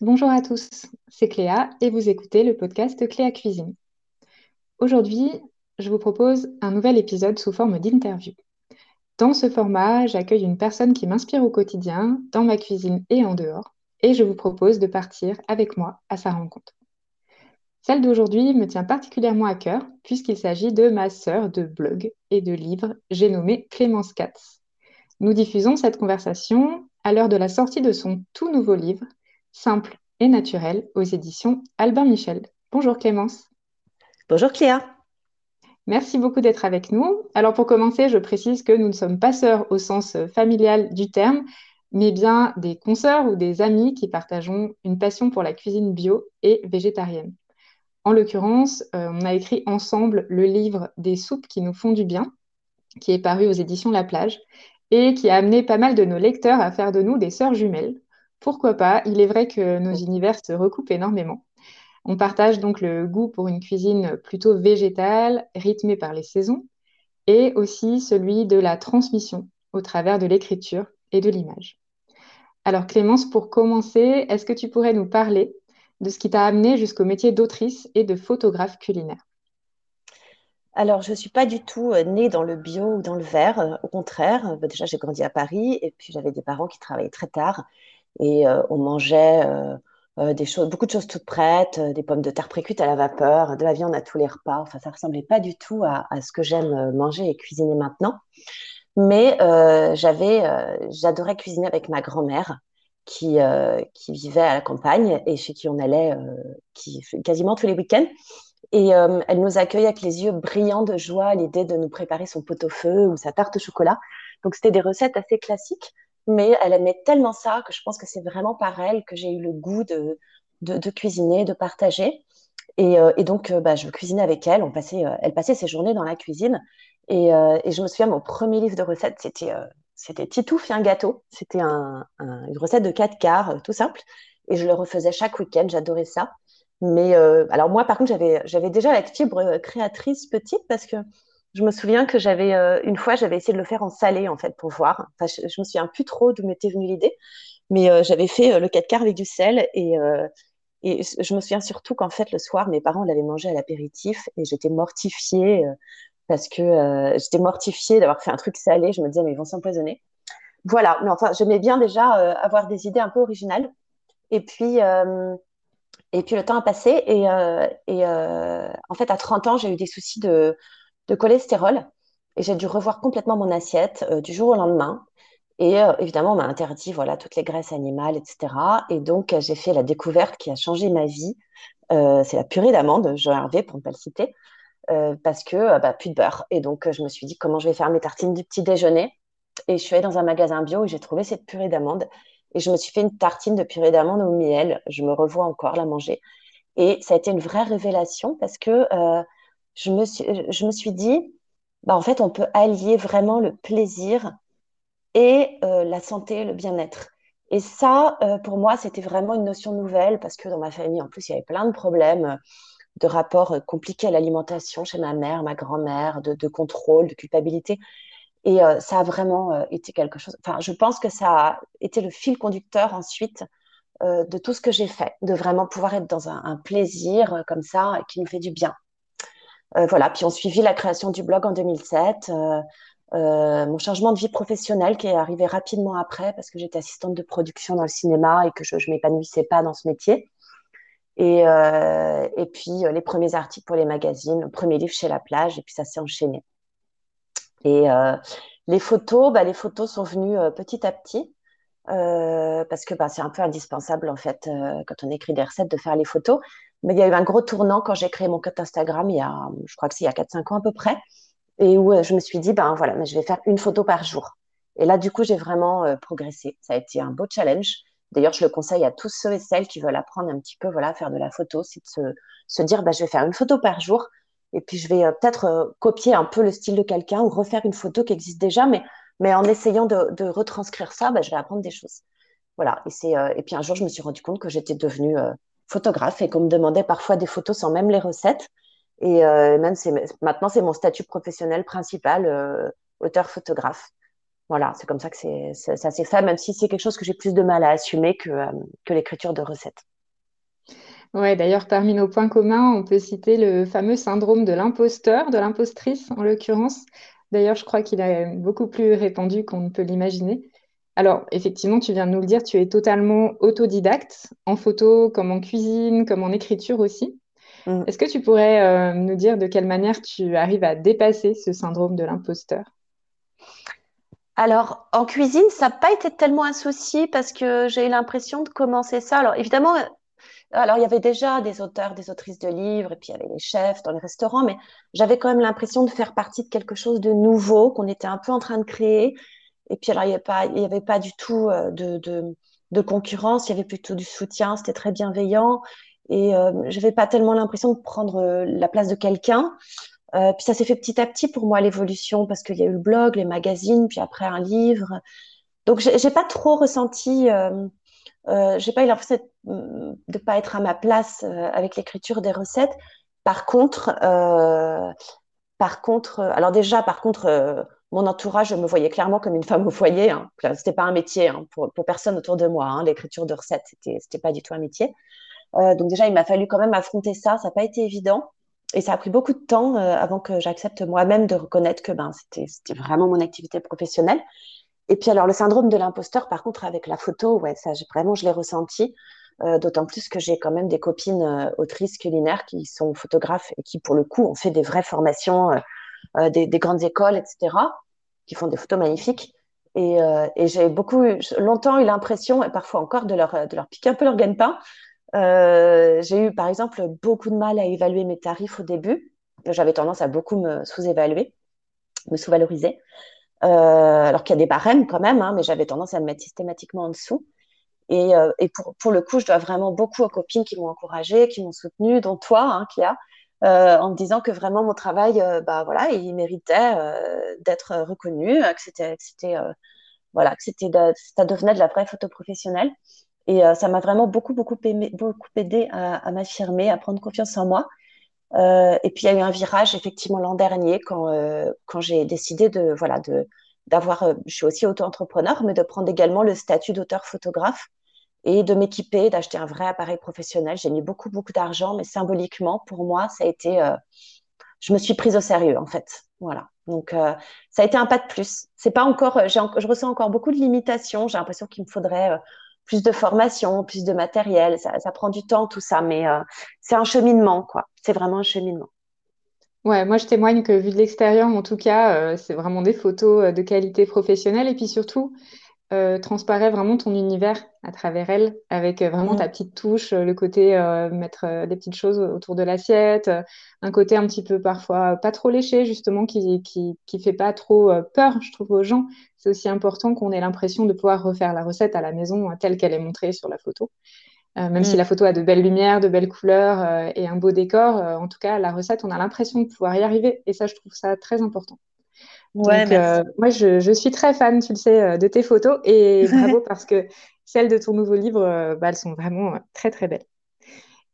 bonjour à tous, c'est Cléa et vous écoutez le podcast Cléa Cuisine. Aujourd'hui, je vous propose un nouvel épisode sous forme d'interview. Dans ce format, j'accueille une personne qui m'inspire au quotidien, dans ma cuisine et en dehors, et je vous propose de partir avec moi à sa rencontre. Celle d'aujourd'hui me tient particulièrement à cœur puisqu'il s'agit de ma sœur de blog et de livre, j'ai nommé Clémence Katz. Nous diffusons cette conversation à l'heure de la sortie de son tout nouveau livre, Simple et naturel, aux éditions Albin Michel. Bonjour Clémence. Bonjour Cléa. Merci beaucoup d'être avec nous. Alors pour commencer, je précise que nous ne sommes pas sœurs au sens familial du terme, mais bien des consoeurs ou des amis qui partageons une passion pour la cuisine bio et végétarienne. En l'occurrence, euh, on a écrit ensemble le livre Des soupes qui nous font du bien, qui est paru aux éditions La Plage, et qui a amené pas mal de nos lecteurs à faire de nous des sœurs jumelles. Pourquoi pas? Il est vrai que nos univers se recoupent énormément. On partage donc le goût pour une cuisine plutôt végétale, rythmée par les saisons, et aussi celui de la transmission au travers de l'écriture et de l'image. Alors Clémence, pour commencer, est-ce que tu pourrais nous parler de ce qui t'a amené jusqu'au métier d'autrice et de photographe culinaire? Alors, je ne suis pas du tout euh, née dans le bio ou dans le vert. Euh, au contraire, bah, déjà, j'ai grandi à Paris et puis j'avais des parents qui travaillaient très tard et euh, on mangeait des choses, beaucoup de choses toutes prêtes, des pommes de terre précuites à la vapeur, de la viande à tous les repas. Enfin, ça ressemblait pas du tout à, ce que j'aime manger et cuisiner maintenant. Mais j'adorais cuisiner avec ma grand-mère qui, euh, vivait à la campagne et chez qui on allait euh, quasiment tous les week-ends. Et euh, elle nous accueillait avec les yeux brillants de joie à l'idée de nous préparer son pot-au-feu ou sa tarte au chocolat. Donc c'était des recettes assez classiques, mais elle aimait tellement ça que je pense que c'est vraiment par elle que j'ai eu le goût de, de, cuisiner, de partager. Et, et donc, bah, je cuisinais avec elle. On passait, elle passait ses journées dans la cuisine. Et, je me souviens, mon premier livre de recettes, c'était c'était Titouf un gâteau. C'était une recette de 4 quarts, euh, tout simple. Et je le refaisais chaque week-end, j'adorais ça. Mais euh, alors moi, par contre, j'avais, déjà la fibre euh, créatrice petite parce que je me souviens que j'avais une fois, j'avais essayé de le faire en salé en fait pour voir. Enfin, je, je me souviens plus trop d'où m'était venue l'idée, mais j'avais fait le 4 quarts avec du sel et je me souviens surtout qu'en fait le soir, mes parents l'avaient mangé à l'apéritif et j'étais mortifiée parce que euh, j'étais mortifiée d'avoir fait un truc salé. Je me disais, mais ils vont s'empoisonner. Voilà, mais enfin, j'aimais bien déjà euh, avoir des idées un peu originales. Et puis, euh, et puis le temps a passé. Et en fait, à 30 ans, j'ai eu des soucis de, de cholestérol. Et j'ai dû revoir complètement mon assiette du jour au lendemain. Et évidemment, on m'a interdit voilà, toutes les graisses animales, etc. Et donc, j'ai fait la découverte qui a changé ma vie. c'est la purée d'amande, Jean Hervé, pour ne pas le citer. Euh, parce que euh, bah, plus de beurre. Et donc, euh, je me suis dit comment je vais faire mes tartines du petit déjeuner? Et je suis allée dans un magasin bio et j'ai trouvé cette purée d'amande. Et je me suis fait une tartine de purée d'amande au miel. Je me revois encore la manger. Et ça a été une vraie révélation parce que je, me suis, je me suis dit, bah, en fait, on peut allier vraiment le plaisir et la santé, le bien-être. Et ça, pour moi, c'était vraiment une notion nouvelle parce que dans ma famille, en plus, il y avait plein de problèmes de rapports euh, compliqués à l'alimentation chez ma mère, ma grand-mère, de, contrôle, de culpabilité. Et euh, ça a vraiment euh, été quelque chose. Enfin, je pense que ça a été le fil conducteur ensuite de tout ce que j'ai fait, de vraiment pouvoir être dans un, plaisir comme ça qui nous fait du bien. Voilà. Puis on suivit la création du blog en 2007. mon changement de vie professionnelle qui est arrivé rapidement après parce que j'étais assistante de production dans le cinéma et que je ne m'épanouissais pas dans ce métier. Et, euh, puis euh, les premiers articles pour les magazines, le premier livre chez La Plage, et puis ça s'est enchaîné. Et euh, les photos, bah, les photos sont venues petit à petit. parce que bah, c'est un peu indispensable en fait quand on écrit des recettes de faire les photos. Mais il y a eu un gros tournant quand j'ai créé mon compte Instagram il y a, je crois que c'est il y a 4-5 ans à peu près, et où je me suis dit, ben voilà, mais je vais faire une photo par jour. Et là, du coup, j'ai vraiment progressé. Ça a été un beau challenge. D'ailleurs, je le conseille à tous ceux et celles qui veulent apprendre un petit peu voilà, à faire de la photo, c'est de se, dire bah, je vais faire une photo par jour et puis je vais euh, peut-être euh, copier un peu le style de quelqu'un ou refaire une photo qui existe déjà, mais, mais en essayant de, retranscrire ça, bah, je vais apprendre des choses. Voilà. Et, euh, et puis un jour, je me suis rendu compte que j'étais devenue photographe et qu'on me demandait parfois des photos sans même les recettes. Et même maintenant, c'est mon statut professionnel principal, auteur-photographe. Voilà, c'est comme ça que ça s'est fait, même si c'est quelque chose que j'ai plus de mal à assumer que, euh, que l'écriture de recettes. Ouais, d'ailleurs, parmi nos points communs, on peut citer le fameux syndrome de l'imposteur, de l'impostrice en l'occurrence. D'ailleurs, je crois qu'il est beaucoup plus répandu qu'on ne peut l'imaginer. Alors, effectivement, tu viens de nous le dire, tu es totalement autodidacte, en photo comme en cuisine, comme en écriture aussi. Mm. Est-ce que tu pourrais euh, nous dire de quelle manière tu arrives à dépasser ce syndrome de l'imposteur? Alors, en cuisine, ça n'a pas été tellement un souci parce que j'ai eu l'impression de commencer ça. Alors, évidemment, alors il y avait déjà des auteurs, des autrices de livres, et puis il y avait les chefs dans les restaurants, mais j'avais quand même l'impression de faire partie de quelque chose de nouveau qu'on était un peu en train de créer. Et puis, alors, il n'y avait pas, du tout euh, de, concurrence, il y avait plutôt du soutien, c'était très bienveillant. Et euh, je n'avais pas tellement l'impression de prendre euh, la place de quelqu'un. Puis ça s'est fait petit à petit pour moi l'évolution parce qu'il y a eu le blog, les magazines, puis après un livre. Donc j'ai pas trop ressenti, euh, j'ai pas eu l'impression de ne pas être à ma place avec l'écriture des recettes. Par contre, par contre, alors déjà par contre, mon entourage me voyait clairement comme une femme au foyer. Hein. C'était pas un métier hein, pour, personne autour de moi. Hein. L'écriture de recettes, c'était c'était pas du tout un métier. donc déjà, il m'a fallu quand même affronter ça. Ça n'a pas été évident et ça a pris beaucoup de temps euh, avant que j'accepte moi-même de reconnaître que ben, c'était vraiment mon activité professionnelle. Et puis alors le syndrome de l'imposteur, par contre, avec la photo, ouais, ça vraiment je l'ai ressenti. Euh, D'autant plus que j'ai quand même des copines euh, autrices culinaires qui sont photographes et qui, pour le coup, ont fait des vraies formations, euh, euh des, des, grandes écoles, etc., qui font des photos magnifiques. Et, euh, j'ai beaucoup, longtemps eu l'impression, et parfois encore, de leur, de leur piquer un peu leur gagne-pain, euh, j'ai eu, par exemple, beaucoup de mal à évaluer mes tarifs au début. J'avais tendance à beaucoup me sous-évaluer, me sous-valoriser. Euh, alors qu'il y a des barèmes quand même, hein, mais j'avais tendance à me mettre systématiquement en dessous. Et, euh, pour, le coup, je dois vraiment beaucoup aux copines qui m'ont encouragée, qui m'ont soutenue, dont toi, hein, euh, en me disant que vraiment mon travail, euh, bah voilà, il méritait euh, d'être reconnu, que voilà, c'était, ça devenait de la vraie photo professionnelle. Et ça m'a vraiment beaucoup, beaucoup, aidé à, m'affirmer, à prendre confiance en moi. Et puis il y a eu un virage effectivement l'an dernier quand, quand j'ai décidé de voilà de d'avoir, je suis aussi auto-entrepreneur, mais de prendre également le statut d'auteur photographe et de m'équiper, d'acheter un vrai appareil professionnel. J'ai mis beaucoup, beaucoup d'argent, mais symboliquement, pour moi, ça a été, euh, je me suis prise au sérieux en fait. Voilà. Donc euh, ça a été un pas de plus. C'est pas encore, je ressens encore beaucoup de limitations. J'ai l'impression qu'il me faudrait plus de formation, plus de matériel. Ça, prend du temps, tout ça, mais euh, c'est un cheminement, quoi. C'est vraiment un cheminement. Ouais, moi je témoigne que vu de l'extérieur, en tout cas, euh, c'est vraiment des photos euh, de qualité professionnelle. Et puis surtout, euh, transparaît vraiment ton univers à travers elle, avec euh, vraiment ta Mm. petite touche, euh, le côté euh, mettre des petites choses autour de l'assiette, un côté un petit peu parfois pas trop léché, justement, qui, qui, qui fait pas trop peur, je trouve, aux gens. C'est aussi important qu'on ait l'impression de pouvoir refaire la recette à la maison telle qu'elle est montrée sur la photo. Même si Mm. la photo a de belles lumières, de belles couleurs et un beau décor, en tout cas, la recette, on a l'impression de pouvoir y arriver. Et ça, je trouve ça très important. Ouais, Donc, euh, moi, je, je suis très fan, tu le sais, euh, de tes photos et bravo parce que celles de ton nouveau livre, euh, bah, elles sont vraiment très, très belles.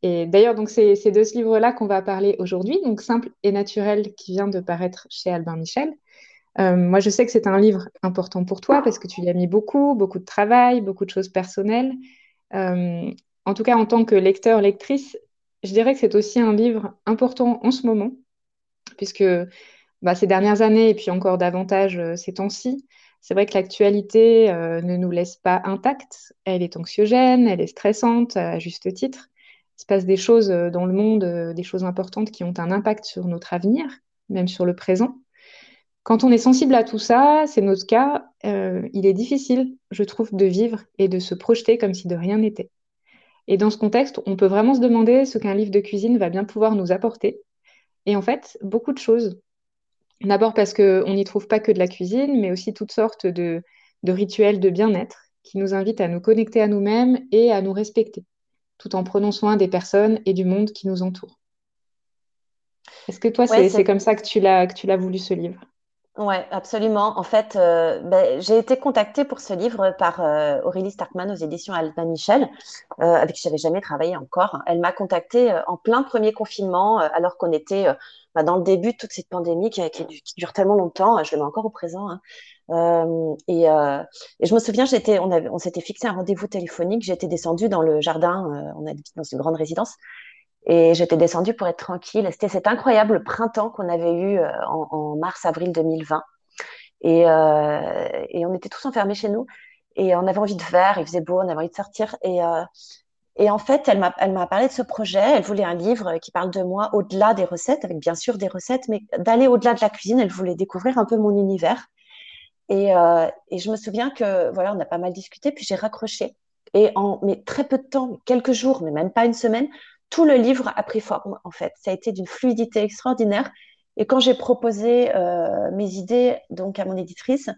Et d'ailleurs, donc, c'est c'est de ce livre-là qu'on va parler aujourd'hui, donc Simple et naturel, qui vient de paraître chez Albin Michel. Euh, moi, je sais que c'est un livre important pour toi parce que tu y as mis beaucoup, beaucoup de travail, beaucoup de choses personnelles. Euh, en tout cas, en tant que lecteur, lectrice, je dirais que c'est aussi un livre important en ce moment, puisque bah, ces dernières années et puis encore davantage euh, ces temps-ci, c'est vrai que l'actualité euh, ne nous laisse pas intacts. Elle est anxiogène, elle est stressante à juste titre. Il se passe des choses euh, dans le monde, euh, des choses importantes qui ont un impact sur notre avenir, même sur le présent. Quand on est sensible à tout ça, c'est notre cas, euh, il est difficile, je trouve, de vivre et de se projeter comme si de rien n'était. Et dans ce contexte, on peut vraiment se demander ce qu'un livre de cuisine va bien pouvoir nous apporter. Et en fait, beaucoup de choses. D'abord parce qu'on n'y trouve pas que de la cuisine, mais aussi toutes sortes de, de rituels de bien-être qui nous invitent à nous connecter à nous-mêmes et à nous respecter, tout en prenant soin des personnes et du monde qui nous entoure. Est-ce que toi, Ouais, c'est, comme ça que tu l'as voulu ce livre? Ouais, absolument. En fait, euh, ben, j'ai été contactée pour ce livre par euh, Aurélie Starkman aux éditions Albin Michel, euh, avec qui j'avais jamais travaillé encore. Elle m'a contactée euh, en plein premier confinement, euh, alors qu'on était euh, ben, dans le début de toute cette pandémie qui, dure tellement longtemps. Je le mets encore au présent. Hein. Et, je me souviens, j'étais, on, s'était fixé un rendez-vous téléphonique. J'étais descendue dans le jardin. on habite dans une grande résidence. Et j'étais descendue pour être tranquille. C'était cet incroyable printemps qu'on avait eu en, en mars-avril 2020. Et, et, on était tous enfermés chez nous. Et on avait envie de faire, il faisait beau, on avait envie de sortir. Et, euh, en fait, elle m'a, parlé de ce projet. Elle voulait un livre qui parle de moi au-delà des recettes, avec bien sûr des recettes, mais d'aller au-delà de la cuisine. Elle voulait découvrir un peu mon univers. Et, euh, et je me souviens que voilà, on a pas mal discuté, puis j'ai raccroché. Et en mais très peu de temps, quelques jours, mais même pas une semaine, tout le livre a pris forme. En fait, ça a été d'une fluidité extraordinaire. Et quand j'ai proposé euh, mes idées donc à mon éditrice,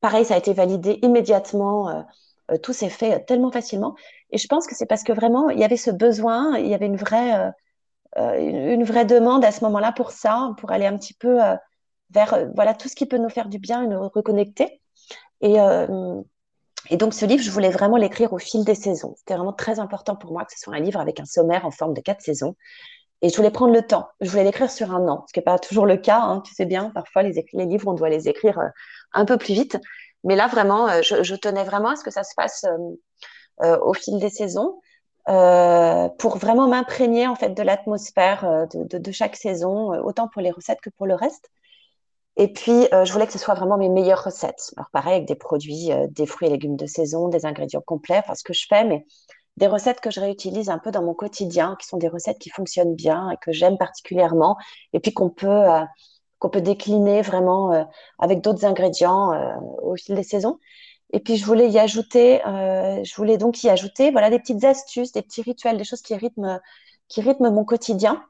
Pareil, ça a été validé immédiatement. Euh, euh, tout s'est fait tellement facilement. Et je pense que c'est parce que vraiment, il y avait ce besoin, il y avait une vraie, une vraie demande à ce moment-là pour ça, pour aller un petit peu vers voilà, tout ce qui peut nous faire du bien et nous reconnecter. Et, et donc, ce livre, je voulais vraiment l'écrire au fil des saisons. C'était vraiment très important pour moi que ce soit un livre avec un sommaire en forme de quatre saisons. Et je voulais prendre le temps. Je voulais l'écrire sur un an, ce qui n'est pas toujours le cas. Hein, tu sais bien, parfois, les, livres, on doit les écrire euh, un peu plus vite. Mais là, vraiment, euh, je, tenais vraiment à ce que ça se fasse euh, au fil des saisons pour vraiment m'imprégner en fait de l'atmosphère de, chaque saison, autant pour les recettes que pour le reste. Et puis, je voulais que ce soit vraiment mes meilleures recettes. Alors, pareil, avec des produits, des fruits et légumes de saison, des ingrédients complets, enfin, ce que je fais, mais des recettes que je réutilise un peu dans mon quotidien, qui sont des recettes qui fonctionnent bien et que j'aime particulièrement, et puis qu'on peut, euh, qu'on peut décliner vraiment euh, avec d'autres ingrédients euh, au fil des saisons. Et puis je voulais y ajouter, je voulais donc y ajouter, voilà, des petites astuces, des petits rituels, des choses qui rythment, qui rythment mon quotidien,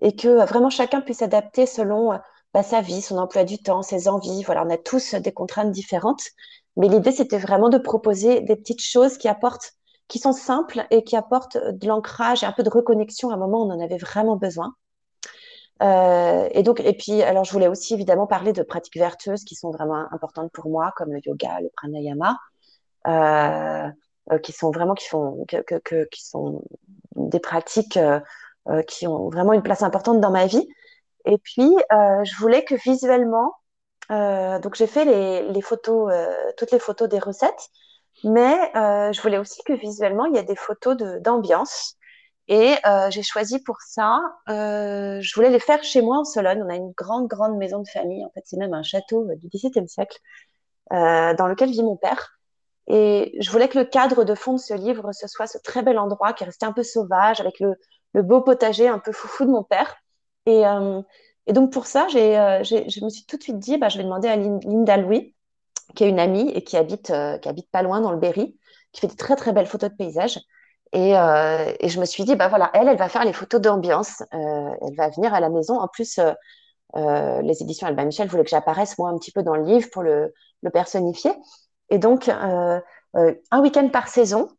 et que vraiment chacun puisse adapter selon bah, sa vie, son emploi du temps, ses envies. Voilà, on a tous des contraintes différentes, mais l'idée c'était vraiment de proposer des petites choses qui apportent qui sont simples et qui apportent de l'ancrage et un peu de reconnexion à un moment où on en avait vraiment besoin. Euh, et donc, et puis, alors, je voulais aussi évidemment parler de pratiques vertueuses qui sont vraiment importantes pour moi, comme le yoga, le pranayama, euh, euh qui sont vraiment qui font que, que, que, qui sont des pratiques euh, euh qui ont vraiment une place importante dans ma vie. Et puis, euh, je voulais que visuellement, donc j'ai fait les, photos, toutes les photos des recettes, mais euh, je voulais aussi que visuellement, il y ait des photos d'ambiance. Et euh, j'ai choisi pour ça, euh, je voulais les faire chez moi en Sologne. On a une grande, grande maison de famille. En fait, c'est même un château du XVIIe siècle euh, dans lequel vit mon père. Et je voulais que le cadre de fond de ce livre, ce soit ce très bel endroit qui est resté un peu sauvage, avec le beau potager un peu foufou de mon père. Et, euh, et donc pour ça, j'ai, euh, je me suis tout de suite dit, bah, je vais demander à Linda Louis, qui est une amie et qui habite, euh, qui habite pas loin dans le Berry, qui fait des très très belles photos de paysages. Et, et je me suis dit, bah voilà, elle, elle va faire les photos d'ambiance. Elle va venir à la maison. En plus, les éditions Albin Michel voulaient que j'apparaisse moi un petit peu dans le livre pour le, le personnifier. Et donc, un week-end par saison,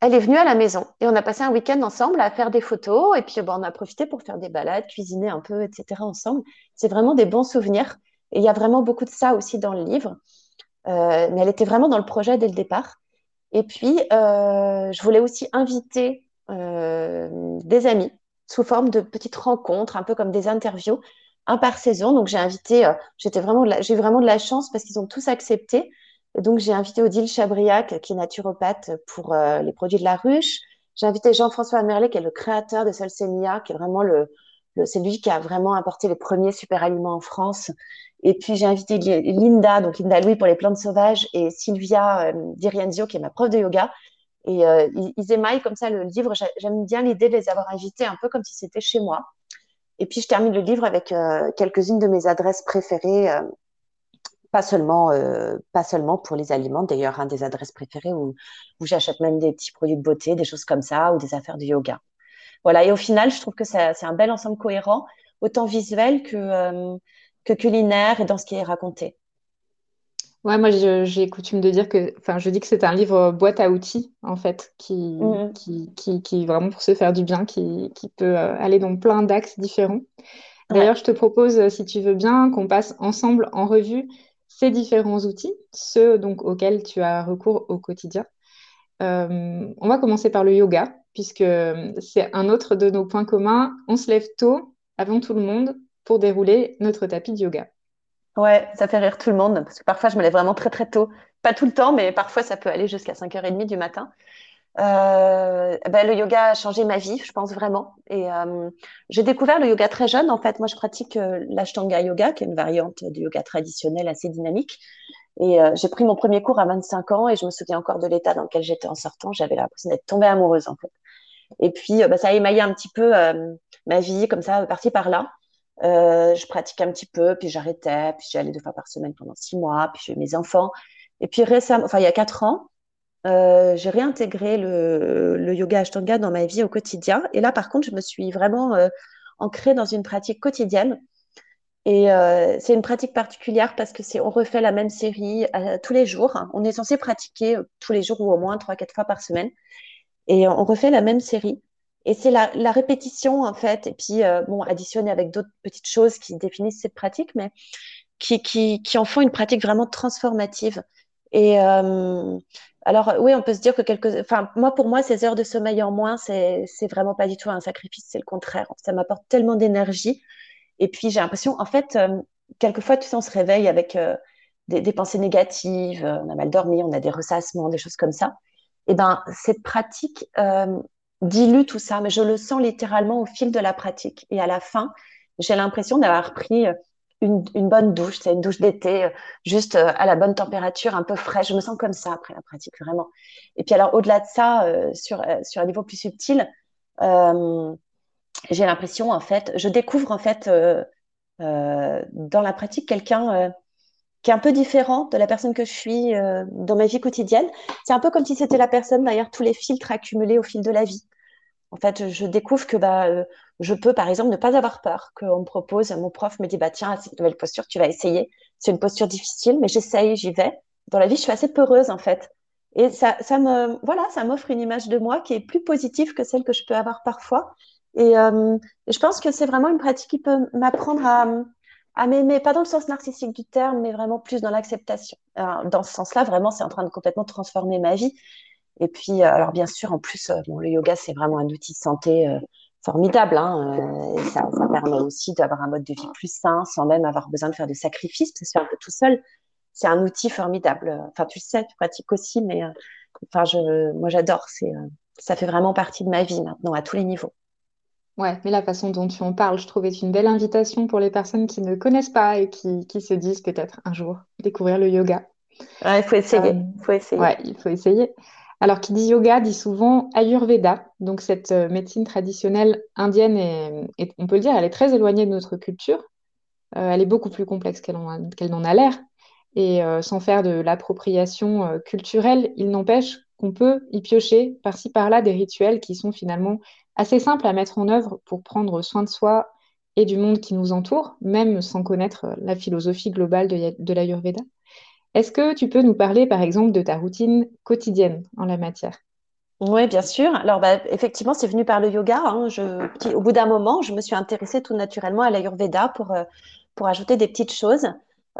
elle est venue à la maison et on a passé un week-end ensemble à faire des photos et puis bon, on a profité pour faire des balades, cuisiner un peu, etc. ensemble. C'est vraiment des bons souvenirs et il y a vraiment beaucoup de ça aussi dans le livre. Euh, mais elle était vraiment dans le projet dès le départ. Et puis, euh, je voulais aussi inviter euh, des amis sous forme de petites rencontres, un peu comme des interviews, un par saison. Donc, j'ai invité, j'étais vraiment, j'ai vraiment de la chance parce qu'ils ont tous accepté. Donc, j'ai invité Odile Chabriac, qui est naturopathe pour les produits de la ruche. J'ai invité Jean-François Merlet, qui est le créateur de Solsenia, qui est vraiment le, le c'est lui qui a vraiment apporté les premiers super aliments en France et puis j'ai invité Linda, donc Linda Louis pour les plantes sauvages, et Sylvia euh, Dirienzio, qui est ma prof de yoga. Et euh, ils, émaillent comme ça le livre. J'aime bien l'idée de les avoir invités un peu comme si c'était chez moi. Et puis je termine le livre avec euh, quelques-unes de mes adresses préférées, euh, pas seulement, euh, pas seulement pour les aliments. D'ailleurs, un des adresses préférées où, où j'achète même des petits produits de beauté, des choses comme ça, ou des affaires de yoga. Voilà. Et au final, je trouve que c'est un bel ensemble cohérent, autant visuel que que culinaire et dans ce qui est raconté. Ouais, moi j'ai coutume de dire que, enfin, je dis que c'est un livre boîte à outils en fait, qui, mhm. qui, qui, qui, vraiment pour se faire du bien, qui, qui peut euh, aller dans plein d'axes différents. D'ailleurs, je te propose, si tu veux bien, qu'on passe ensemble en revue ces différents outils, ceux donc auxquels tu as recours au quotidien. Euh, on va commencer par le yoga, puisque c'est un autre de nos points communs. On se lève tôt, avant tout le monde, pour dérouler notre tapis de yoga. Ouais, ça fait rire tout le monde parce que parfois je me lève vraiment très très tôt. Pas tout le temps, mais parfois ça peut aller jusqu'à 5h30 du matin. Euh, ben, le yoga a changé ma vie, je pense vraiment. Et euh, j'ai découvert le yoga très jeune. En fait, moi, je pratique euh, l'Ashtanga Yoga, qui est une variante du yoga traditionnel assez dynamique. Et euh, j'ai pris mon premier cours à 25 ans et je me souviens encore de l'état dans lequel j'étais en sortant. J'avais l'impression d'être tombée amoureuse, en fait. Et puis, ben, ça a émaillé un petit peu ma vie, comme ça, partie par là. je pratique un petit peu, puis j'arrêtais, puis j'allais deux fois par semaine pendant six mois, puis j'ai eu mes enfants. Et puis récemment, enfin il y a quatre ans, euh, j'ai réintégré le, yoga Ashtanga dans ma vie au quotidien. Et là, par contre, je me suis vraiment euh, ancrée dans une pratique quotidienne. Et euh, c'est une pratique particulière parce que c'est on refait la même série tous les jours. On est censé pratiquer tous les jours ou au moins trois, quatre fois par semaine. Et on refait la même série. Et c'est la, répétition, en fait, et puis, bon, additionné avec d'autres petites choses qui définissent cette pratique, mais qui, qui, qui en font une pratique vraiment transformative. Et alors oui, on peut se dire que quelques, enfin moi pour moi ces heures de sommeil en moins, c'est c'est vraiment pas du tout un sacrifice, c'est le contraire. Ça m'apporte tellement d'énergie. Et puis j'ai l'impression, en fait, euh, quelquefois tu sais, on se réveille avec euh, des, des, pensées négatives, euh, on a mal dormi, on a des ressassements, des choses comme ça. Et ben cette pratique dilue tout ça, mais je le sens littéralement au fil de la pratique. Et à la fin, j'ai l'impression d'avoir pris une, bonne douche, c'est une douche d'été, euh, juste euh, à la bonne température, un peu fraîche. Je me sens comme ça après la pratique, vraiment. Et puis alors, au-delà de ça, euh, sur, sur un niveau plus subtil, j'ai l'impression, en fait, je découvre, en fait, dans la pratique, quelqu'un qui est un peu différent de la personne que je suis dans ma vie quotidienne. C'est un peu comme si c'était la personne derrière tous les filtres accumulés au fil de la vie. En fait, je découvre que bah, euh, je peux, par exemple, ne pas avoir peur. Qu'on me propose, mon prof me dit, bah, tiens, cette nouvelle posture, tu vas essayer. C'est une posture difficile, mais j'essaye, j'y vais. Dans la vie, je suis assez peureuse, en fait. Et ça, ça me, voilà, ça m'offre une image de moi qui est plus positive que celle que je peux avoir parfois. Et, euh, je pense que c'est vraiment une pratique qui peut m'apprendre à, à m'aimer, pas dans le sens narcissique du terme, mais vraiment plus dans l'acceptation. Dans ce sens-là, vraiment, c'est en train de complètement transformer ma vie. Et puis, euh, alors bien sûr, en plus, euh, bon, le yoga, c'est vraiment un outil de santé euh, formidable. Hein, et ça, ça, permet aussi d'avoir un mode de vie plus sain sans même avoir besoin de faire de sacrifices, parce que un peu tout seul. C'est un outil formidable. Enfin, tu sais, tu pratiques aussi, mais enfin, je, moi, j'adore. C'est, ça fait vraiment partie de ma vie maintenant, à tous les niveaux. Ouais, mais la façon dont tu en parles, je trouve, est une belle invitation pour les personnes qui ne connaissent pas et qui, qui se disent peut-être un jour découvrir le yoga. Ouais, il faut essayer. Faut essayer. Ouais, il faut essayer. Alors, qui dit yoga dit souvent Ayurveda, donc cette euh, médecine traditionnelle indienne, et, on peut le dire, elle est très éloignée de notre culture. Euh, elle est beaucoup plus complexe qu'elle n'en a l'air. Et euh, sans faire de l'appropriation culturelle, il n'empêche qu'on peut y piocher par-ci par-là des rituels qui sont finalement assez simples à mettre en œuvre pour prendre soin de soi et du monde qui nous entoure, même sans connaître la philosophie globale de, de l'Ayurveda. Est-ce que tu peux nous parler, par exemple, de ta routine quotidienne en la matière? Oui, bien sûr. Alors, bah, effectivement, c'est venu par le yoga. Hein. Au bout d'un moment, je me suis intéressée tout naturellement à l'Ayurveda pour, euh, pour ajouter des petites choses.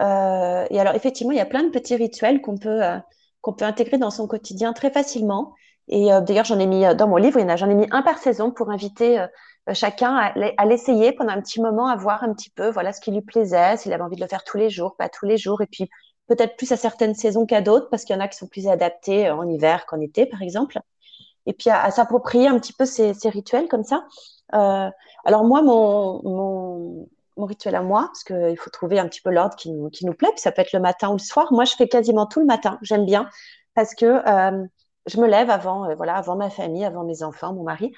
Euh, et alors, effectivement, il y a plein de petits rituels qu'on peut, euh, peut intégrer dans son quotidien très facilement. Et d'ailleurs, j'en ai mis dans mon livre, j'en ai mis un par saison pour inviter chacun à, à l'essayer pendant un petit moment, à voir un petit peu voilà, ce qui lui plaisait, s'il avait envie de le faire tous les jours, pas tous les jours. Et puis, peut-être plus à certaines saisons qu'à d'autres, parce qu'il y en a qui sont plus adaptés en hiver qu'en été, par exemple. Et puis à, s'approprier un petit peu ces, rituels comme ça. Euh, alors moi, mon, mon, rituel à moi, parce qu'il faut trouver un petit peu l'ordre qui qui nous plaît, puis ça peut être le matin ou le soir. Moi, je fais quasiment tout le matin. J'aime bien parce que euh, je me lève avant, euh, voilà, avant ma famille, avant mes enfants, mon mari.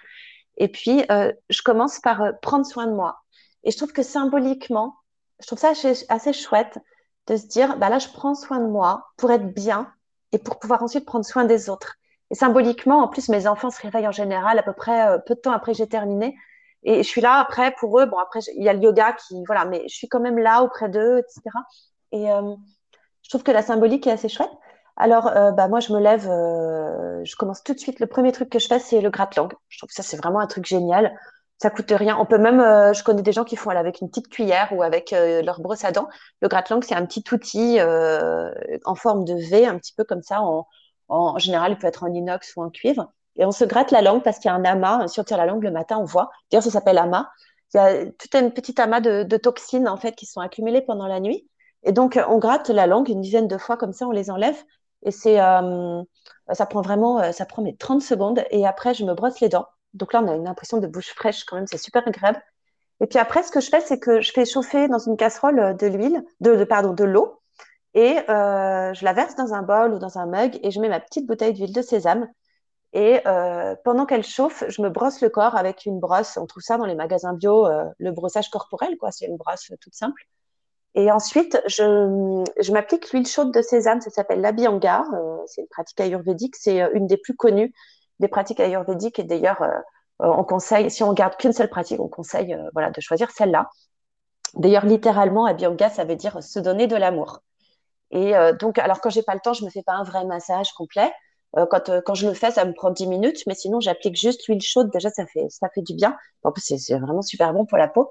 Et puis, euh, je commence par euh, prendre soin de moi. Et je trouve que symboliquement, je trouve ça assez chouette de se dire, bah là, je prends soin de moi pour être bien et pour pouvoir ensuite prendre soin des autres. Et symboliquement, en plus, mes enfants se réveillent en général à peu près euh, peu de temps après que j'ai terminé. Et je suis là après pour eux. Bon, après, il y a le yoga qui, voilà, mais je suis quand même là auprès d'eux, etc. Et euh, je trouve que la symbolique est assez chouette. Alors, euh, bah, moi, je me lève, euh, je commence tout de suite. Le premier truc que je fais, c'est le gratte-langue. Je trouve que ça, c'est vraiment un truc génial ça coûte rien. On peut même, euh, je connais des gens qui font avec une petite cuillère ou avec euh, leur brosse à dents. Le gratte-langue, c'est un petit outil euh, en forme de V, un petit peu comme ça. En, général, il peut être en inox ou en cuivre. Et on se gratte la langue parce qu'il y a un amas. Si on tire la langue le matin, on voit. D'ailleurs, ça s'appelle amas. Il y a tout un petit amas de, de, toxines en fait qui sont accumulées pendant la nuit. Et donc, on gratte la langue une dizaine de fois comme ça, on les enlève. Et c'est, ça prend vraiment, ça prend mes 30 secondes. Et après, je me brosse les dents. Donc là, on a une impression de bouche fraîche quand même, c'est super agréable. Et puis après, ce que je fais, c'est que je fais chauffer dans une casserole de l'huile, de, pardon, de l'eau, et euh, je la verse dans un bol ou dans un mug, et je mets ma petite bouteille d'huile de sésame. Et euh, pendant qu'elle chauffe, je me brosse le corps avec une brosse. On trouve ça dans les magasins bio, euh, le brossage corporel, quoi. C'est une brosse toute simple. Et ensuite, je, je m'applique l'huile chaude de sésame. Ça s'appelle l'abhyanga. c'est une pratique ayurvédique. C'est une des plus connues des pratiques ayurvédiques. Et d'ailleurs, on conseille, si on garde qu'une seule pratique, on conseille voilà, de choisir celle-là. D'ailleurs, littéralement, abhyanga, ça veut dire se donner de l'amour. Et donc, alors quand j'ai pas le temps, je me fais pas un vrai massage complet. Euh, quand, euh, quand je le fais, ça me prend 10 minutes, mais sinon, j'applique juste l'huile chaude. Déjà, ça fait, ça fait du bien. En plus, c'est vraiment super bon pour la peau.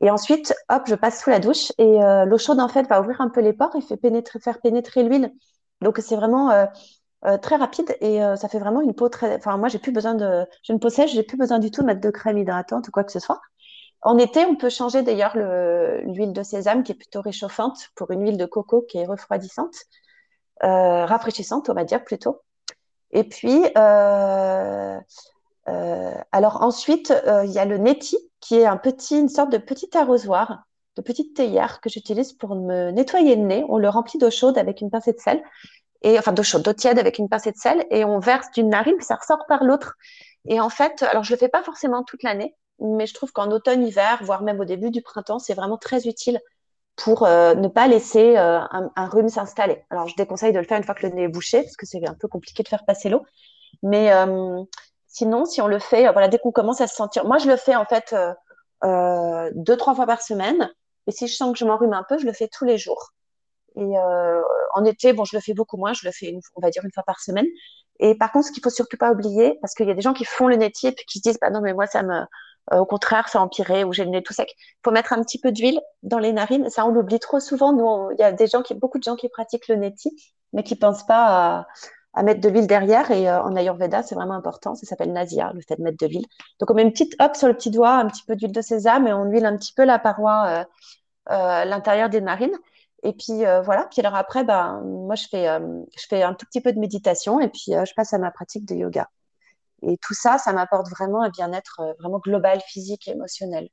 Et ensuite, hop, je passe sous la douche et euh, l'eau chaude, en fait, va ouvrir un peu les pores et fait pénétrer, faire pénétrer l'huile. Donc, c'est vraiment très rapide et ça fait vraiment une peau très. Enfin, moi, j'ai plus besoin de. J'ai une peau sèche, j'ai plus besoin du tout de mettre de crème hydratante ou quoi que ce soit. En été, on peut changer d'ailleurs l'huile de sésame qui est plutôt réchauffante pour une huile de coco qui est refroidissante, rafraîchissante, on va dire plutôt. Et puis, euh, euh, alors ensuite, euh, il y a le neti, qui est un petit, une sorte de petit arrosoir, de petite théière que j'utilise pour me nettoyer le nez. On le remplit d'eau chaude avec une pincée de sel, et enfin d'eau chaude, d'eau tiède avec une pincée de sel, et on verse d'une narine, puis ça ressort par l'autre. Et en fait, alors je le fais pas forcément toute l'année, mais je trouve qu'en automne, hiver, voire même au début du printemps, c'est vraiment très utile pour euh, ne pas laisser euh, un, rhume s'installer. Alors, je déconseille de le faire une fois que le nez est bouché, parce que c'est un peu compliqué de faire passer l'eau. Mais euh, sinon, si on le fait, voilà, dès qu'on commence à se sentir, moi, je le fais en fait deux, trois fois par semaine. Et si je sens que je m'enrhume un peu, je le fais tous les jours. Et en été, bon, je le fais beaucoup moins. Je le fais, une, on va dire, une fois par semaine. Et par contre, ce qu'il faut surtout pas oublier, parce qu'il y a des gens qui font le nez et qui se disent, bah non, mais moi, ça me, euh, au contraire, ça empirait ou j'ai le nez tout sec. Il faut mettre un petit peu d'huile dans les narines. Ça, on l'oublie trop souvent. Nous, il y a des gens qui, beaucoup de gens qui pratiquent le neti, mais qui pensent pas à, mettre de l'huile derrière. Et euh, en Ayurveda, c'est vraiment important. Ça s'appelle nasia, le fait de mettre de l'huile. Donc, on met une petite hop sur le petit doigt, un petit peu d'huile de sésame et on huile un petit peu la paroi, euh, l'intérieur des narines. Et puis voilà. Puis alors après, ben, moi, je fais, je fais un tout petit peu de méditation et puis je passe à ma pratique de yoga. Et tout ça, ça m'apporte vraiment un bien-être euh, vraiment global, physique émotionnel.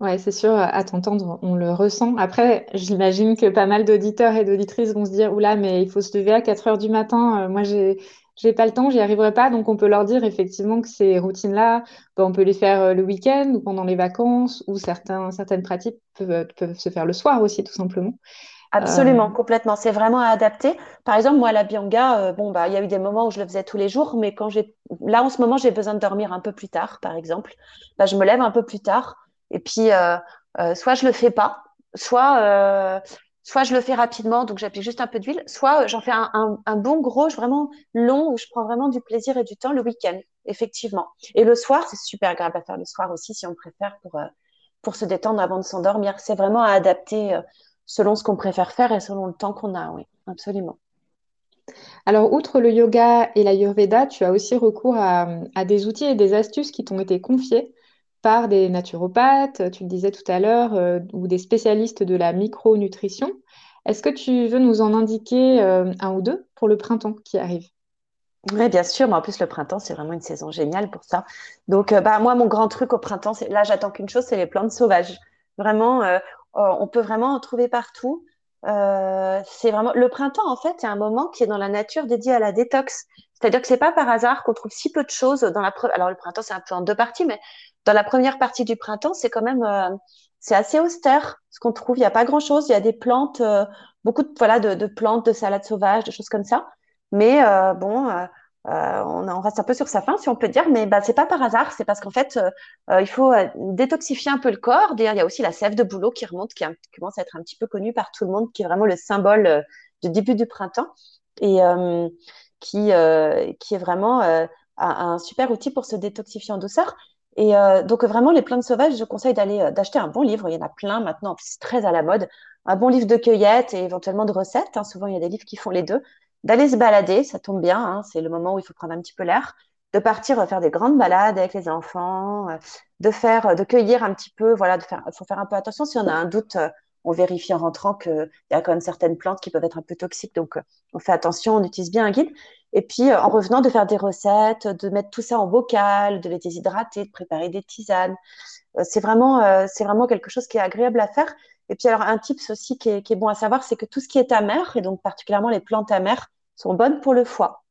Ouais, c'est sûr, à t'entendre, on le ressent. Après, j'imagine que pas mal d'auditeurs et d'auditrices vont se dire, oula, mais il faut se lever à 4 heures du matin. Euh, moi, j'ai, j'ai pas le temps, j'y arriverai pas. Donc, on peut leur dire effectivement que ces routines-là, ben, on peut les faire euh, le week-end ou pendant les vacances, ou certains, certaines pratiques peuvent, peuvent se faire le soir aussi, tout simplement. Absolument, euh, complètement. C'est vraiment à adapter. Par exemple, moi, la bianga, euh, bon, bah, il y a eu des moments où je le faisais tous les jours, mais quand j'ai, là, en ce moment, j'ai besoin de dormir un peu plus tard, par exemple. Bah, je me lève un peu plus tard, et puis, euh, soit je le fais pas, soit, soit je le fais rapidement, donc j'applique juste un peu d'huile, soit j'en fais un, bon gros, vraiment long, où je prends vraiment du plaisir et du temps le week-end, effectivement. Et le soir, c'est super agréable à faire le soir aussi, si on préfère pour, pour se détendre avant de s'endormir. C'est vraiment à adapter selon ce qu'on préfère faire et selon le temps qu'on a, oui, absolument. Alors, outre le yoga et l'ayurveda, tu as aussi recours à, des outils et des astuces qui t'ont été confiés par des naturopathes, tu le disais tout à l'heure, euh, ou des spécialistes de la micronutrition. Est-ce que tu veux nous en indiquer euh, un ou deux pour le printemps qui arrive? Oui, bien sûr, mais en plus, le printemps, c'est vraiment une saison géniale pour ça. Donc, euh, bah, moi, mon grand truc au printemps, c'est là, j'attends qu'une chose, c'est les plantes sauvages. Vraiment, euh, on peut vraiment en trouver partout. C'est vraiment le printemps en fait, c'est un moment qui est dans la nature dédié à la détox. C'est-à-dire que c'est pas par hasard qu'on trouve si peu de choses dans la. Alors le printemps c'est un peu en deux parties, mais dans la première partie du printemps c'est quand même euh, c'est assez austère. Ce qu'on trouve, il y a pas grand-chose. Il y a des plantes, beaucoup de voilà de, plantes, de salades sauvages, de choses comme ça. Mais bon, euh, on, reste un peu sur sa fin, si on peut dire, mais bah, c'est pas par hasard, c'est parce qu'en fait, euh, euh, il faut détoxifier un peu le corps. D'ailleurs, il y a aussi la sève de bouleau qui remonte, qui, commence à être un petit peu connue par tout le monde, qui est vraiment le symbole du début du printemps et qui, qui est vraiment un, super outil pour se détoxifier en douceur. Et donc vraiment, les plantes sauvages, je conseille d'aller d'acheter un bon livre. Il y en a plein maintenant, c'est très à la mode. Un bon livre de cueillette et éventuellement de recettes. Hein. Souvent, il y a des livres qui font les deux d'aller se balader, ça tombe bien, hein, c'est le moment où il faut prendre un petit peu l'air, de partir faire des grandes balades avec les enfants, euh, de faire, de cueillir un petit peu, voilà, de faut faire un peu attention si on a un doute. Euh, on vérifie en rentrant qu'il y a quand même certaines plantes qui peuvent être un peu toxiques. Donc, euh, on fait attention, on utilise bien un guide. Et puis, euh, en revenant, de faire des recettes, de mettre tout ça en bocal, de les déshydrater, de préparer des tisanes. c'est vraiment, c'est vraiment quelque chose qui est agréable à faire. Et puis, alors, un tips aussi qui est, qui est bon à savoir, c'est que tout ce qui est amer, et donc particulièrement les plantes amères, sont bonnes pour le foie.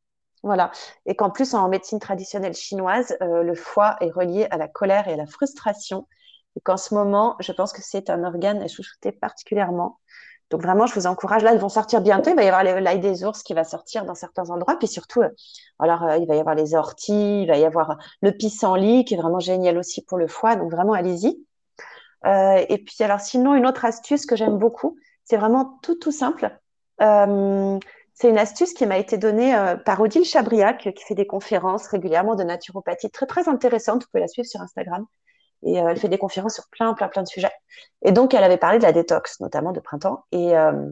Voilà. Et qu'en plus, en médecine traditionnelle chinoise, le foie est relié à la colère et à la frustration et qu'en ce moment, je pense que c'est un organe à chouchouter particulièrement. Donc vraiment, je vous encourage. Là, ils vont sortir bientôt. Il va y avoir l'ail des ours qui va sortir dans certains endroits. Puis surtout, euh, alors euh, il va y avoir les orties, il va y avoir le pissenlit qui est vraiment génial aussi pour le foie. Donc vraiment, allez-y. Euh, et puis alors sinon, une autre astuce que j'aime beaucoup, c'est vraiment tout tout simple. c'est une astuce qui m'a été donnée par Odile Chabriac, qui fait des conférences régulièrement de naturopathie très très intéressantes. Vous pouvez la suivre sur Instagram. Et euh, elle fait des conférences sur plein, plein, plein de sujets. Et donc, elle avait parlé de la détox, notamment de printemps. Et euh,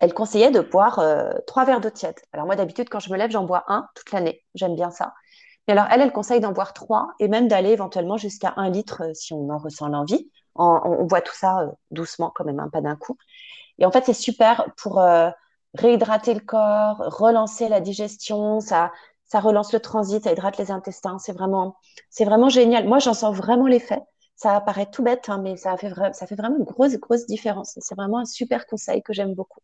elle conseillait de boire euh, trois verres d'eau tiède. Alors, moi, d'habitude, quand je me lève, j'en bois un toute l'année. J'aime bien ça. Mais alors, elle, elle conseille d'en boire trois et même d'aller éventuellement jusqu'à un litre si on en ressent l'envie. On, boit tout ça doucement, quand même, hein, pas d'un coup. Et en fait, c'est super pour réhydrater le corps, relancer la digestion. Ça, ça relance le transit, ça hydrate les intestins. C'est vraiment, c'est vraiment génial. Moi, j'en sens vraiment l'effet. Ça paraît tout bête, hein, mais ça fait, ça fait vraiment une grosse, grosse différence. C'est vraiment un super conseil que j'aime beaucoup.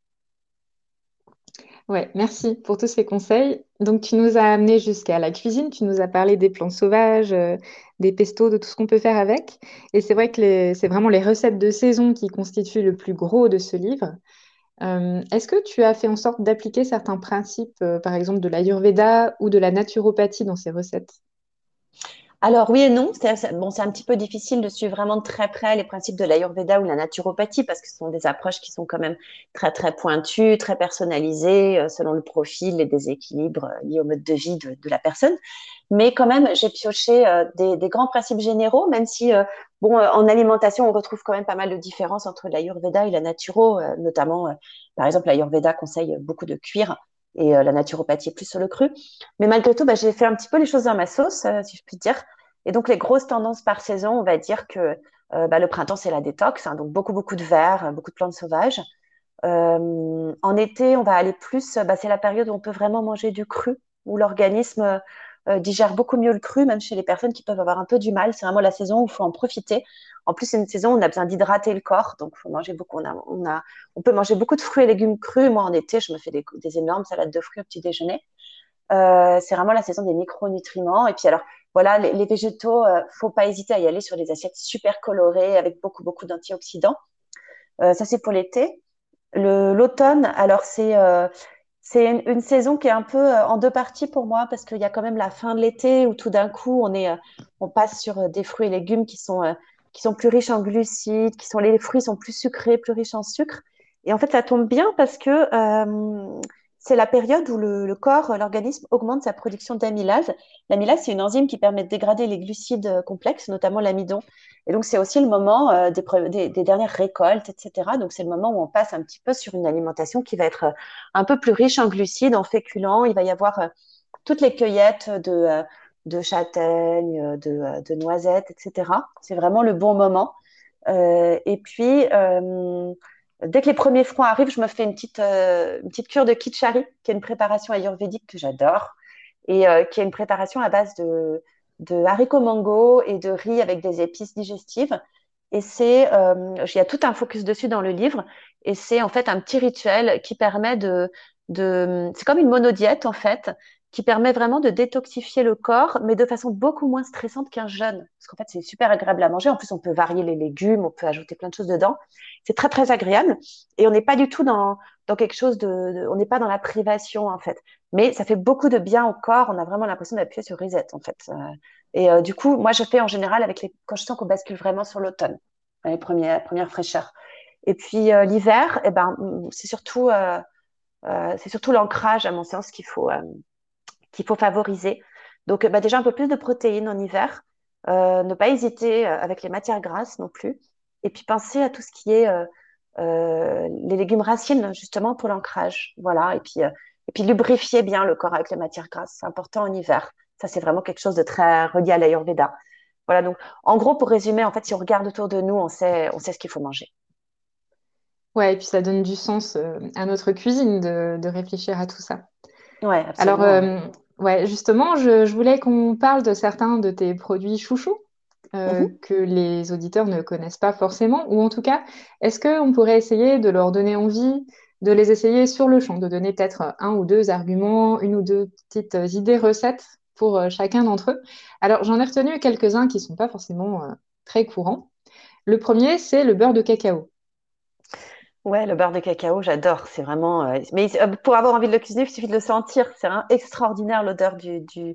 Ouais, merci pour tous ces conseils. Donc, tu nous as amené jusqu'à la cuisine, tu nous as parlé des plantes sauvages, euh, des pestos, de tout ce qu'on peut faire avec. Et c'est vrai que c'est vraiment les recettes de saison qui constituent le plus gros de ce livre. Euh, est-ce que tu as fait en sorte d'appliquer certains principes, euh, par exemple de l'Ayurveda ou de la naturopathie dans ces recettes? Alors oui et non, c'est un petit peu difficile de suivre vraiment très près les principes de l'Ayurveda ou de la naturopathie parce que ce sont des approches qui sont quand même très très pointues, très personnalisées euh, selon le profil, les déséquilibres liés au mode de vie de, de la personne. Mais quand même, j'ai pioché des, des, grands principes généraux, même si Bon, euh, en alimentation, on retrouve quand même pas mal de différences entre l'Ayurveda et la naturo, euh, notamment, euh, par exemple, l'Ayurveda conseille beaucoup de cuire et la naturopathie est plus sur le cru. Mais malgré tout, bah, j'ai fait un petit peu les choses dans ma sauce, si je puis dire. Et donc, les grosses tendances par saison, on va dire que bah, le printemps, c'est la détox, hein, donc beaucoup, beaucoup de verre, beaucoup de plantes sauvages. en été, on va aller plus, bah, c'est la période où on peut vraiment manger du cru, où l'organisme euh, digère beaucoup mieux le cru, même chez les personnes qui peuvent avoir un peu du mal. C'est vraiment la saison où il faut en profiter. En plus, c'est une saison où on a besoin d'hydrater le corps, donc faut manger beaucoup. On, a, on, peut manger beaucoup de fruits et légumes crus. Moi, en été, je me fais des, énormes salades de fruits au petit déjeuner. Euh, c'est vraiment la saison des micronutriments. Et puis alors, voilà, les, végétaux, euh, faut pas hésiter à y aller sur des assiettes super colorées avec beaucoup, beaucoup d'antioxydants. ça, c'est pour l'été. L'automne, alors c'est c'est une, saison qui est un peu euh, en deux parties pour moi parce qu'il y a quand même la fin de l'été où tout d'un coup on est, euh, on passe sur euh, des fruits et légumes qui sont qui sont plus riches en glucides, qui sont les fruits sont plus sucrés, plus riches en sucre. Et en fait, ça tombe bien parce que c'est la période où le, corps, l'organisme augmente sa production d'amylase. L'amylase, c'est une enzyme qui permet de dégrader les glucides euh, complexes, notamment l'amidon. Et donc, c'est aussi le moment euh, des, dernières récoltes, etc. Donc, c'est le moment où on passe un petit peu sur une alimentation qui va être euh, un peu plus riche en glucides, en féculents. Il va y avoir toutes les cueillettes de, de châtaignes, de, noisettes, etc. C'est vraiment le bon moment. et puis, Dès que les premiers froids arrivent, je me fais une petite, euh, une petite cure de kitchari, qui est une préparation ayurvédique que j'adore, et euh, qui est une préparation à base de, de, haricots mango et de riz avec des épices digestives. Et c'est, euh, il y a tout un focus dessus dans le livre, et c'est en fait un petit rituel qui permet de, de c'est comme une monodiète en fait, qui permet vraiment de détoxifier le corps, mais de façon beaucoup moins stressante qu'un jeûne. Parce qu'en fait, c'est super agréable à manger. En plus, on peut varier les légumes, on peut ajouter plein de choses dedans. C'est très, très agréable. Et on n'est pas du tout dans, dans quelque chose de, On n'est pas dans la privation, en fait. Mais ça fait beaucoup de bien au corps. On a vraiment l'impression d'appuyer sur reset, en fait. Euh, et euh, du coup, moi, je fais en général avec les... quand je sens qu'on bascule vraiment sur l'automne, les premières, premières fraîcheurs. Et puis, euh, l'hiver, eh ben, c'est surtout... c'est surtout l'ancrage, à mon sens, qu'il faut, qu'il faut favoriser. Donc, bah, déjà un peu plus de protéines en hiver. Euh, ne pas hésiter euh, avec les matières grasses non plus. Et puis penser à tout ce qui est euh, les légumes racines, justement, pour l'ancrage. Voilà. Et puis, et puis lubrifier bien le corps avec les matières grasses. C'est important en hiver. Ça, c'est vraiment quelque chose de très relié à l'Ayurveda. Voilà. Donc, en gros, pour résumer, en fait, si on regarde autour de nous, on sait, on sait ce qu'il faut manger. Ouais, et puis ça donne du sens euh, à notre cuisine de, de réfléchir à tout ça. Ouais, Alors, euh, ouais, justement, je, je voulais qu'on parle de certains de tes produits chouchous euh, Mhm. que les auditeurs ne connaissent pas forcément, ou en tout cas, est-ce qu'on pourrait essayer de leur donner envie de les essayer sur le champ, de donner peut-être un ou deux arguments, une ou deux petites idées recettes pour euh, chacun d'entre eux? Alors, j'en ai retenu quelques-uns qui ne sont pas forcément euh, très courants. Le premier, c'est le beurre de cacao. Ouais, le beurre de cacao, j'adore. C'est vraiment. euh, Mais euh, pour avoir envie de le cuisiner, il suffit de le sentir. C'est un- extraordinaire l'odeur du, du,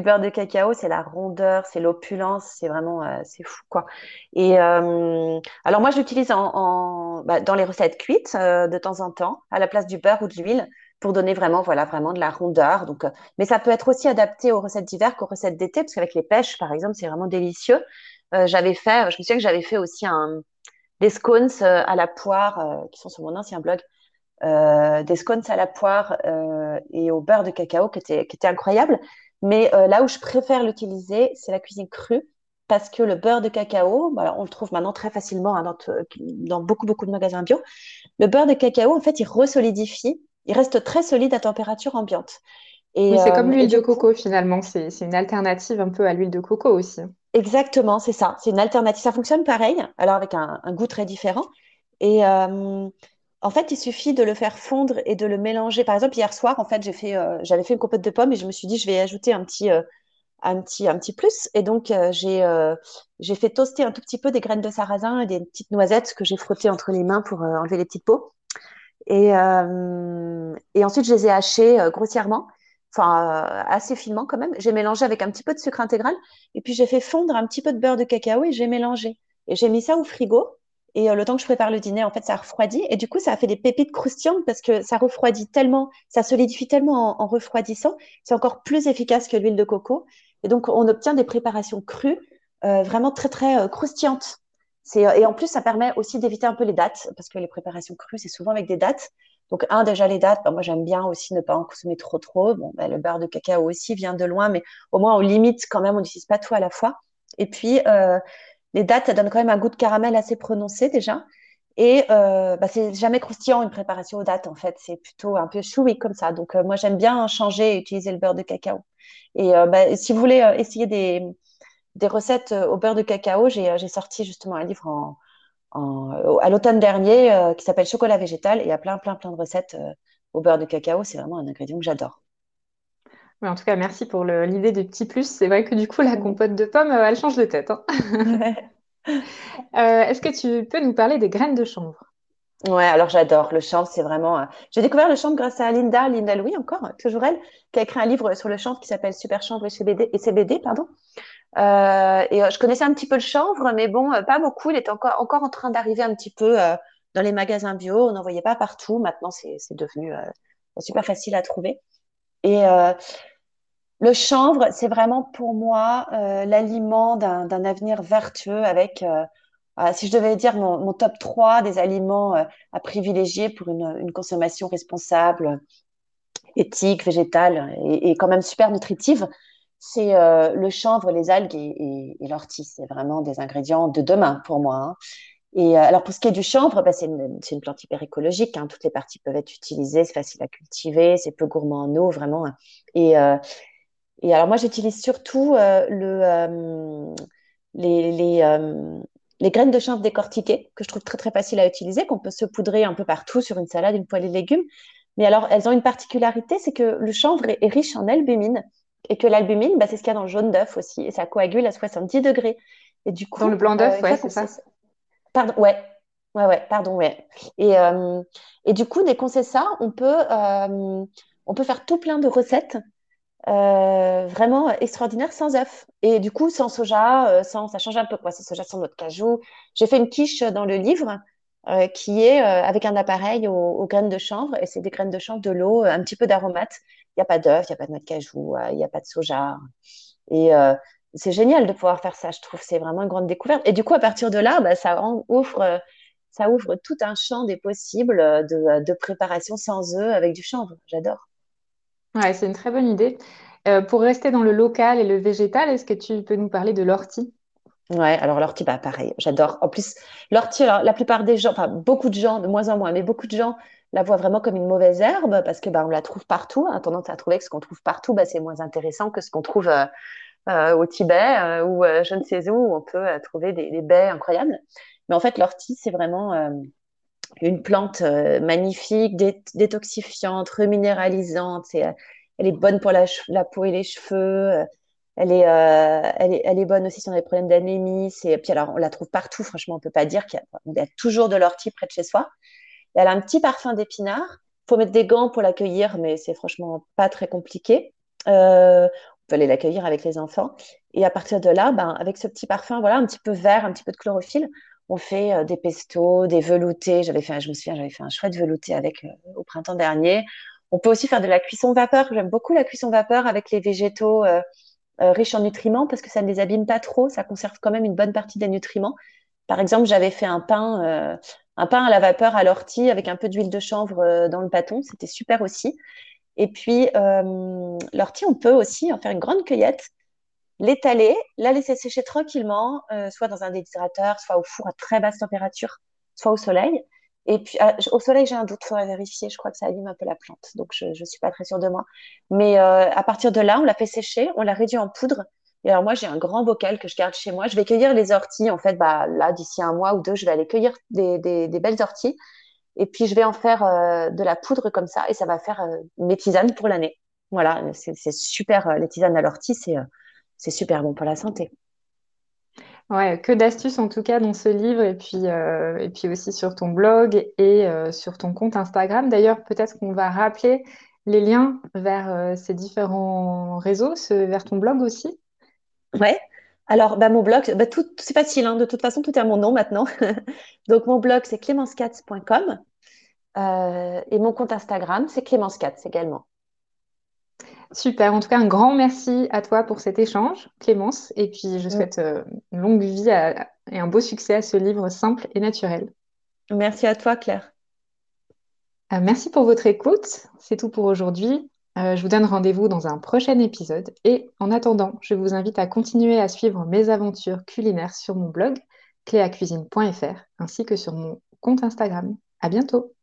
beurre de cacao. C'est la rondeur, c'est l'opulence. C'est vraiment, euh, c'est fou, quoi. Et alors moi, je l'utilise en, bah, dans les recettes cuites de temps en temps, à la place du beurre ou de l'huile, pour donner vraiment, voilà, vraiment de la rondeur. Donc, mais ça peut être aussi adapté aux recettes d'hiver qu'aux recettes d'été, parce qu'avec les pêches, par exemple, c'est vraiment délicieux. J'avais fait, je me souviens que j'avais fait aussi un des scones euh, à la poire, euh, qui sont sur mon ancien blog, euh, des scones à la poire et au beurre de cacao, qui étaient, qui étaient incroyables. Mais là où je préfère l'utiliser, c'est la cuisine crue, parce que le beurre de cacao, bah, on le trouve maintenant très facilement hein, dans, dans, beaucoup, beaucoup de magasins bio. Le beurre de cacao, en fait, il resolidifie, il reste très solide à température ambiante. Oui, Et, c'est comme euh, l'huile de coco finalement. C'est une alternative un peu à l'huile de coco aussi. Exactement, c'est ça. C'est une alternative. Ça fonctionne pareil, alors avec un, goût très différent. Et euh, en fait, il suffit de le faire fondre et de le mélanger. Par exemple, hier soir, en fait, j'ai fait, euh, j'avais fait une compote de pommes et je me suis dit, je vais ajouter un petit, euh, un petit, un petit plus. Et donc, euh, j'ai, j'ai fait toaster un tout petit peu des graines de sarrasin et des petites noisettes que j'ai frottées entre les mains pour enlever les petites peaux. Et, et ensuite, je les ai hachées grossièrement, enfin euh, assez finement quand même. J'ai mélangé avec un petit peu de sucre intégral. Et puis, j'ai fait fondre un petit peu de beurre de cacao et j'ai mélangé. Et j'ai mis ça au frigo. Et euh, le temps que je prépare le dîner, en fait, ça a refroidi. Et du coup, ça a fait des pépites croustillantes parce que ça refroidit tellement, ça solidifie tellement en, refroidissant. C'est encore plus efficace que l'huile de coco. Et donc, on obtient des préparations crues, euh, vraiment très, très euh, croustillantes. C'est, et en plus, ça permet aussi d'éviter un peu les dates, parce que les préparations crues, c'est souvent avec des dates. Donc, un, déjà les dates, bah, moi j'aime bien aussi ne pas en consommer trop trop. Bon, bah, le beurre de cacao aussi vient de loin, mais au moins on limite quand même, on n'utilise pas tout à la fois. Et puis, euh, les dates, ça donne quand même un goût de caramel assez prononcé déjà. Et euh, bah, c'est jamais croustillant une préparation aux dates, en fait. C'est plutôt un peu chewy comme ça. Donc, euh, moi j'aime bien changer et utiliser le beurre de cacao. Et euh, bah, si vous voulez euh, essayer des, des recettes euh, au beurre de cacao, euh, j'ai sorti justement un livre en, en, à l'automne dernier euh, qui s'appelle Chocolat végétal et il y a plein, plein, plein de recettes euh, au beurre de cacao. C'est vraiment un ingrédient que j'adore. En tout cas, merci pour l'idée des petits plus. C'est vrai que du coup, la compote de pommes, euh, elle change de tête. hein. Est-ce que tu peux nous parler des graines de chanvre? Ouais, alors j'adore. Le chanvre, c'est vraiment. J'ai découvert le chanvre grâce à Linda, Linda Louis encore, toujours elle, qui a écrit un livre sur le chanvre qui s'appelle Super chanvre et CBD, et CBD, pardon. Euh, et euh, je connaissais un petit peu le chanvre, mais bon, euh, pas beaucoup. Il est encore, en train d'arriver un petit peu dans les magasins bio. On n'en voyait pas partout. Maintenant, c'est devenu super facile à trouver. Et le chanvre, c'est vraiment pour moi l'aliment d'un avenir vertueux avec, si je devais dire mon, top 3 des aliments à privilégier pour une, consommation responsable, éthique, végétale et quand même super nutritive, c'est euh, le chanvre, les algues et, et, et l'ortie. C'est vraiment des ingrédients de demain pour moi. hein. Et euh, alors pour ce qui est du chanvre, bah, c'est une, une plante hyper écologique. hein. Toutes les parties peuvent être utilisées, c'est facile à cultiver, c'est peu gourmand en eau, vraiment. Et, euh, et alors moi j'utilise surtout euh, le, euh, les, les, euh, les graines de chanvre décortiquées, que je trouve très très facile à utiliser, qu'on peut se poudrer un peu partout sur une salade, une poêlée de légumes. Mais alors elles ont une particularité, c'est que le chanvre est, est riche en albumine et que l'albumine, bah, c'est ce qu'il y a dans le jaune d'œuf aussi, et ça coagule à 70 degrés. Et du Dans le coup, blanc euh, d'œuf, une ouais, c'est ça. pardon, ouais, ouais, ouais, pardon, ouais. Et, euh, et du coup, dès qu'on sait ça, on peut, euh, on peut faire tout plein de recettes euh, vraiment extraordinaires sans œufs. Et du coup, sans soja, euh, sans, ça change un peu quoi, sans soja, sans noix de cajou. J'ai fait une quiche dans le livre euh, qui est euh, avec un appareil aux, aux graines de chanvre, et c'est des graines de chanvre, de l'eau, un petit peu d'aromates. Il n'y a pas d'œufs, il n'y a pas de noix de cajou, euh, il n'y a pas de soja. Et euh, c'est génial de pouvoir faire ça, je trouve. C'est vraiment une grande découverte. Et du coup, à partir de là, bah, ça en- ouvre, euh, ça ouvre tout un champ des possibles de, de préparation sans œufs avec du chanvre. J'adore. Ouais, c'est une très bonne idée. Euh, pour rester dans le local et le végétal, est-ce que tu peux nous parler de l'ortie? Ouais, alors l'ortie, bah, pareil, j'adore. En plus, l'ortie, la plupart des gens, enfin beaucoup de gens, de moins en moins, mais beaucoup de gens la voient vraiment comme une mauvaise herbe parce que bah, on la trouve partout. A tendance à trouver que ce qu'on trouve partout, bah, c'est moins intéressant que ce qu'on trouve euh, euh, au Tibet euh, ou je ne sais où, on peut trouver des, baies incroyables. Mais en fait, l'ortie, c'est vraiment une plante magnifique, dé détoxifiante, reminéralisante. elle est bonne pour la, la, peau et les cheveux. Elle est, elle, est, bonne aussi si on a des problèmes d'anémie. Puis alors, on la trouve partout, franchement, on ne peut pas dire qu'il y, a toujours de l'ortie près de chez soi. Elle a un petit parfum d'épinard. Faut mettre des gants pour l'accueillir, mais c'est franchement pas très compliqué. Euh, on peut aller l'accueillir avec les enfants. Et à partir de là, ben, avec ce petit parfum, voilà, un petit peu vert, un petit peu de chlorophylle, on fait euh, des pestos, des veloutés. J'avais fait, je me souviens, j'avais fait un chouette velouté avec au printemps dernier. On peut aussi faire de la cuisson vapeur. J'aime beaucoup la cuisson vapeur avec les végétaux euh, riche en nutriments parce que ça ne les abîme pas trop, ça conserve quand même une bonne partie des nutriments. Par exemple, j'avais fait un pain, euh, un pain à la vapeur à l'ortie avec un peu d'huile de chanvre euh, dans le bâton, c'était super aussi. Et puis, l'ortie, on peut aussi en faire une grande cueillette, l'étaler, la laisser sécher tranquillement, soit dans un déshydrateur, soit au four à très basse température, soit au soleil. Et puis, ah, au soleil, j'ai un doute, il faudrait vérifier. Je crois que ça abîme un peu la plante. Donc, je ne suis pas très sûre de moi. Mais euh, à partir de là, on l'a fait sécher, on l'a réduit en poudre. Et alors, moi, j'ai un grand bocal que je garde chez moi. Je vais cueillir les orties. En fait, bah, là, d'ici un mois ou deux, je vais aller cueillir des, des, belles orties. Et puis, je vais en faire euh, de la poudre comme ça. Et ça va faire euh, mes tisanes pour l'année. Voilà, c'est super. les tisanes à l'ortie, c'est super bon pour la santé. Ouais, que d'astuces en tout cas dans ce livre et puis, euh, et puis aussi sur ton blog et euh, sur ton compte Instagram. D'ailleurs, peut-être qu'on va rappeler les liens vers euh, ces différents réseaux, vers ton blog aussi. Ouais. Alors, bah, mon blog, bah, tout, c'est facile, hein. de toute façon, tout est à mon nom maintenant. Donc, mon blog, c'est clémencecats.com et mon compte Instagram, c'est clémencecats également. Super. En tout cas, un grand merci à toi pour cet échange, Clémence. Et puis, je mm. souhaite euh, une longue vie et un beau succès à ce livre simple et naturel. Merci à toi, Claire. Euh, merci pour votre écoute. C'est tout pour aujourd'hui. Euh, je vous donne rendez-vous dans un prochain épisode. Et en attendant, je vous invite à continuer à suivre mes aventures culinaires sur mon blog cléacuisine.fr ainsi que sur mon compte Instagram. À bientôt!